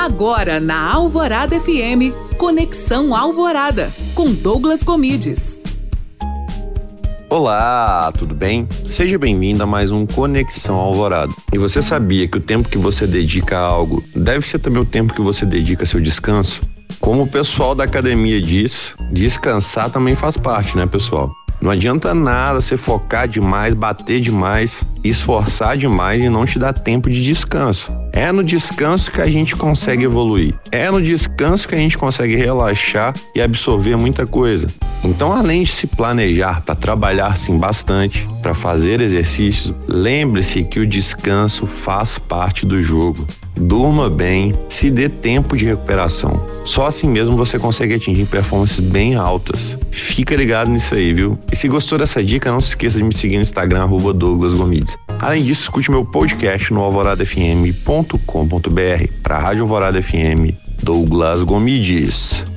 Agora na Alvorada FM, Conexão Alvorada, com Douglas Comides. Olá, tudo bem? Seja bem-vindo a mais um Conexão Alvorada. E você sabia que o tempo que você dedica a algo deve ser também o tempo que você dedica a seu descanso? Como o pessoal da academia diz, descansar também faz parte, né, pessoal? Não adianta nada você focar demais, bater demais, esforçar demais e não te dar tempo de descanso. É no descanso que a gente consegue evoluir. É no descanso que a gente consegue relaxar e absorver muita coisa. Então, além de se planejar para trabalhar sim bastante, para fazer exercícios, lembre-se que o descanso faz parte do jogo. Durma bem, se dê tempo de recuperação. Só assim mesmo você consegue atingir performances bem altas. Fica ligado nisso aí, viu? E se gostou dessa dica, não se esqueça de me seguir no Instagram, Douglas Gomides. Além disso, escute meu podcast no alvoradafm.com.br para a Rádio Alvorada FM, Douglas Gomides.